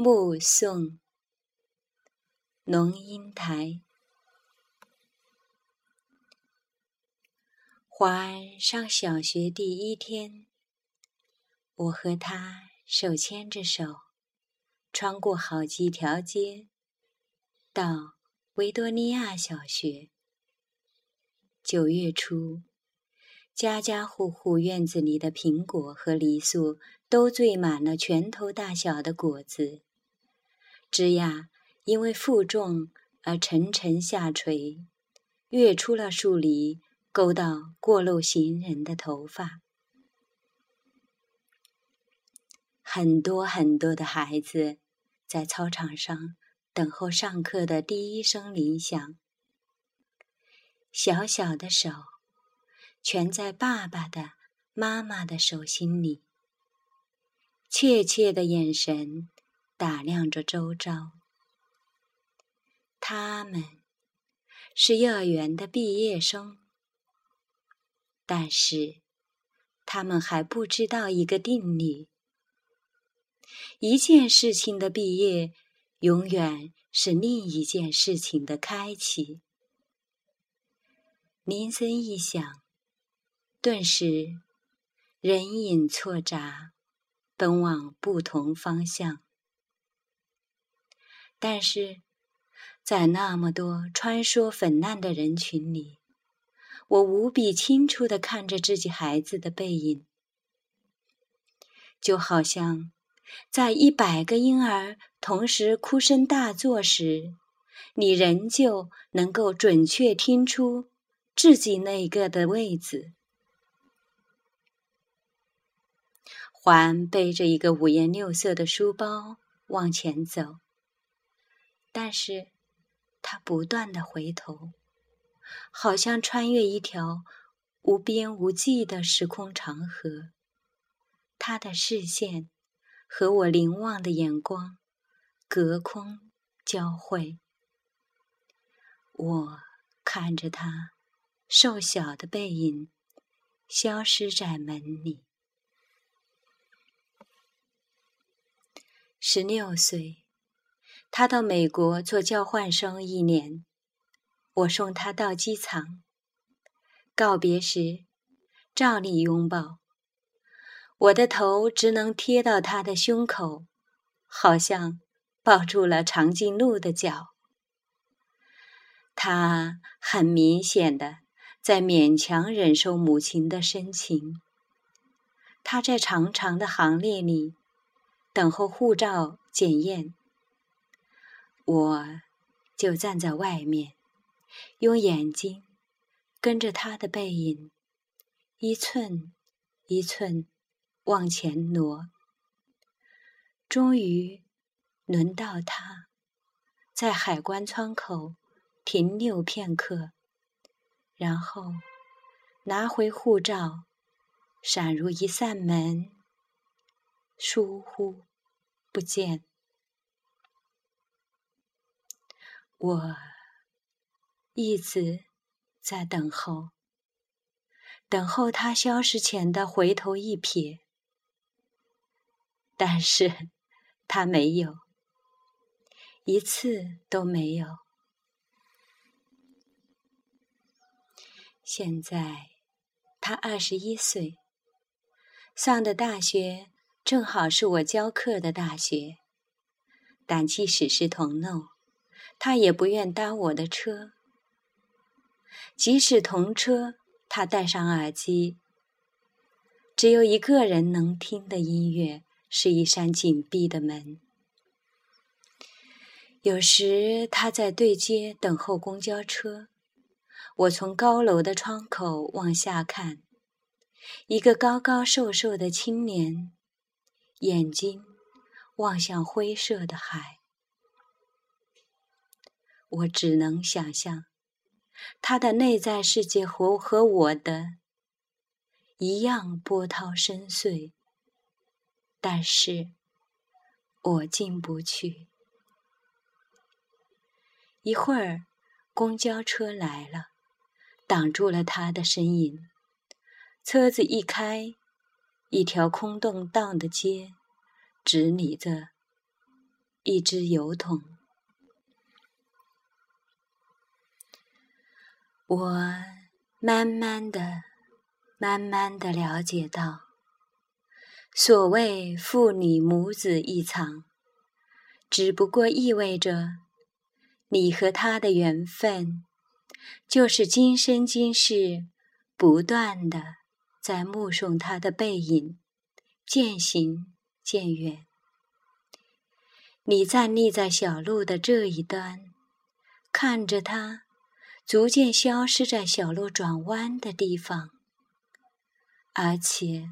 目送龙应台。华安上小学第一天，我和他手牵着手，穿过好几条街，到维多利亚小学。九月初，家家户户院子里的苹果和梨树都缀满了拳头大小的果子。枝桠因为负重而沉沉下垂，跃出了树篱，勾到过路行人的头发。很多很多的孩子在操场上等候上课的第一声铃响，小小的手全在爸爸的、妈妈的手心里，怯怯的眼神。打量着周遭，他们是幼儿园的毕业生，但是他们还不知道一个定理：一件事情的毕业，永远是另一件事情的开启。铃声一响，顿时人影错杂，奔往不同方向。但是，在那么多穿梭粉烂的人群里，我无比清楚地看着自己孩子的背影，就好像在一百个婴儿同时哭声大作时，你仍旧能够准确听出自己那个的位置。环背着一个五颜六色的书包往前走。但是，他不断的回头，好像穿越一条无边无际的时空长河。他的视线和我凝望的眼光隔空交汇。我看着他瘦小的背影消失在门里。十六岁。他到美国做交换生一年，我送他到机场。告别时，照例拥抱。我的头只能贴到他的胸口，好像抱住了长颈鹿的脚。他很明显的在勉强忍受母亲的深情。他在长长的行列里等候护照检验。我就站在外面，用眼睛跟着他的背影，一寸一寸往前挪。终于轮到他，在海关窗口停留片刻，然后拿回护照，闪入一扇门，疏忽不见。我一直在等候，等候他消失前的回头一瞥，但是他没有，一次都没有。现在他二十一岁，上的大学正好是我教课的大学，但即使是同路。他也不愿搭我的车，即使同车，他戴上耳机。只有一个人能听的音乐是一扇紧闭的门。有时他在对街等候公交车，我从高楼的窗口往下看，一个高高瘦瘦的青年，眼睛望向灰色的海。我只能想象，他的内在世界和和我的一样波涛深邃，但是我进不去。一会儿，公交车来了，挡住了他的身影。车子一开，一条空荡荡的街直睨着一只油桶。我慢慢的、慢慢的了解到，所谓父女母子一场，只不过意味着你和他的缘分，就是今生今世不断的在目送他的背影渐行渐远。你站立在小路的这一端，看着他。逐渐消失在小路转弯的地方，而且，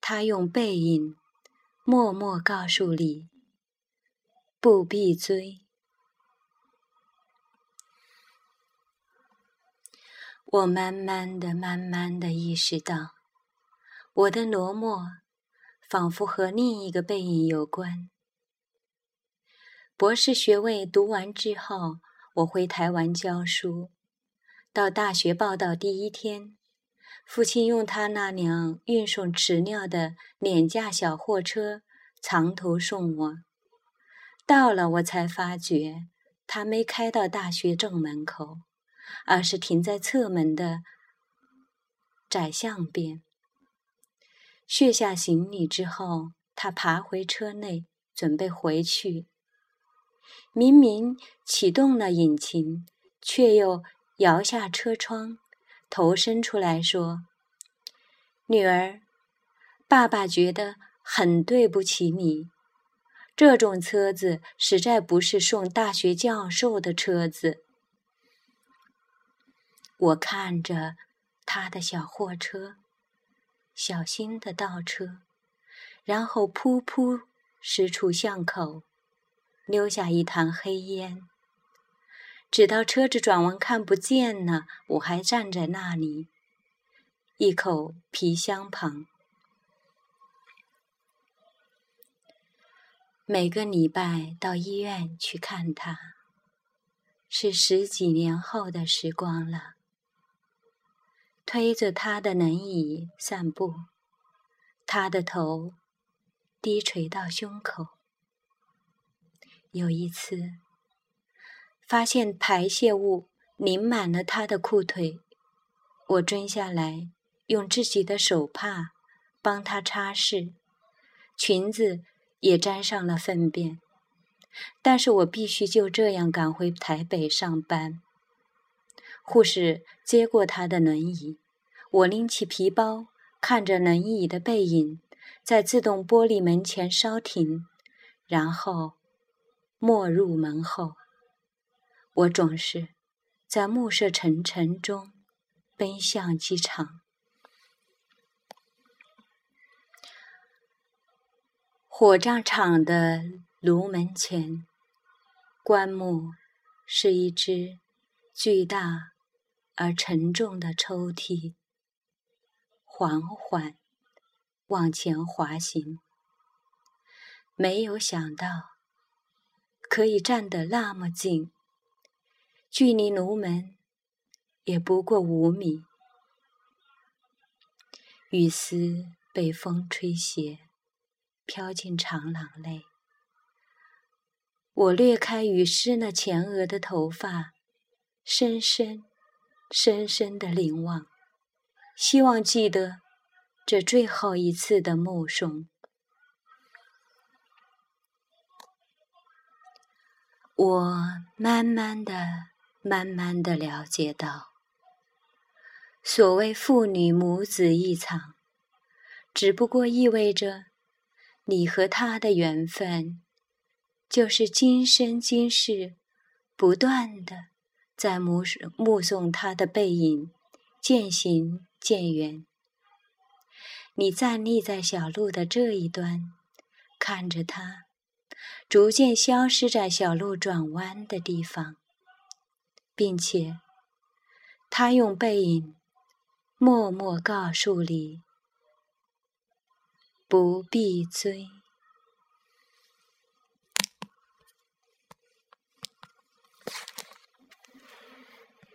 他用背影默默告诉你：不必追。我慢慢的、慢慢的意识到，我的罗默仿佛和另一个背影有关。博士学位读完之后。我回台湾教书，到大学报到第一天，父亲用他那辆运送饲料的廉价小货车长途送我。到了，我才发觉他没开到大学正门口，而是停在侧门的窄巷边。卸下行李之后，他爬回车内，准备回去。明明启动了引擎，却又摇下车窗，头伸出来说：“女儿，爸爸觉得很对不起你。这种车子实在不是送大学教授的车子。”我看着他的小货车，小心的倒车，然后噗噗驶出巷口。留下一团黑烟，直到车子转弯看不见了，我还站在那里，一口皮箱旁。每个礼拜到医院去看他，是十几年后的时光了。推着他的轮椅散步，他的头低垂到胸口。有一次，发现排泄物淋满了他的裤腿，我蹲下来，用自己的手帕帮他擦拭，裙子也沾上了粪便。但是我必须就这样赶回台北上班。护士接过他的轮椅，我拎起皮包，看着轮椅的背影在自动玻璃门前稍停，然后。没入门后，我总是在暮色沉沉中奔向机场。火葬场的炉门前，棺木是一只巨大而沉重的抽屉，缓缓往前滑行。没有想到。可以站得那么近，距离炉门也不过五米。雨丝被风吹斜，飘进长廊内。我掠开雨湿了前额的头发，深深、深深的凝望，希望记得这最后一次的目送。我慢慢的、慢慢的了解到，所谓父女母子一场，只不过意味着你和他的缘分，就是今生今世不断的在目目送他的背影渐行渐远。你站立在小路的这一端，看着他。逐渐消失在小路转弯的地方，并且，他用背影默默告诉你：不必追。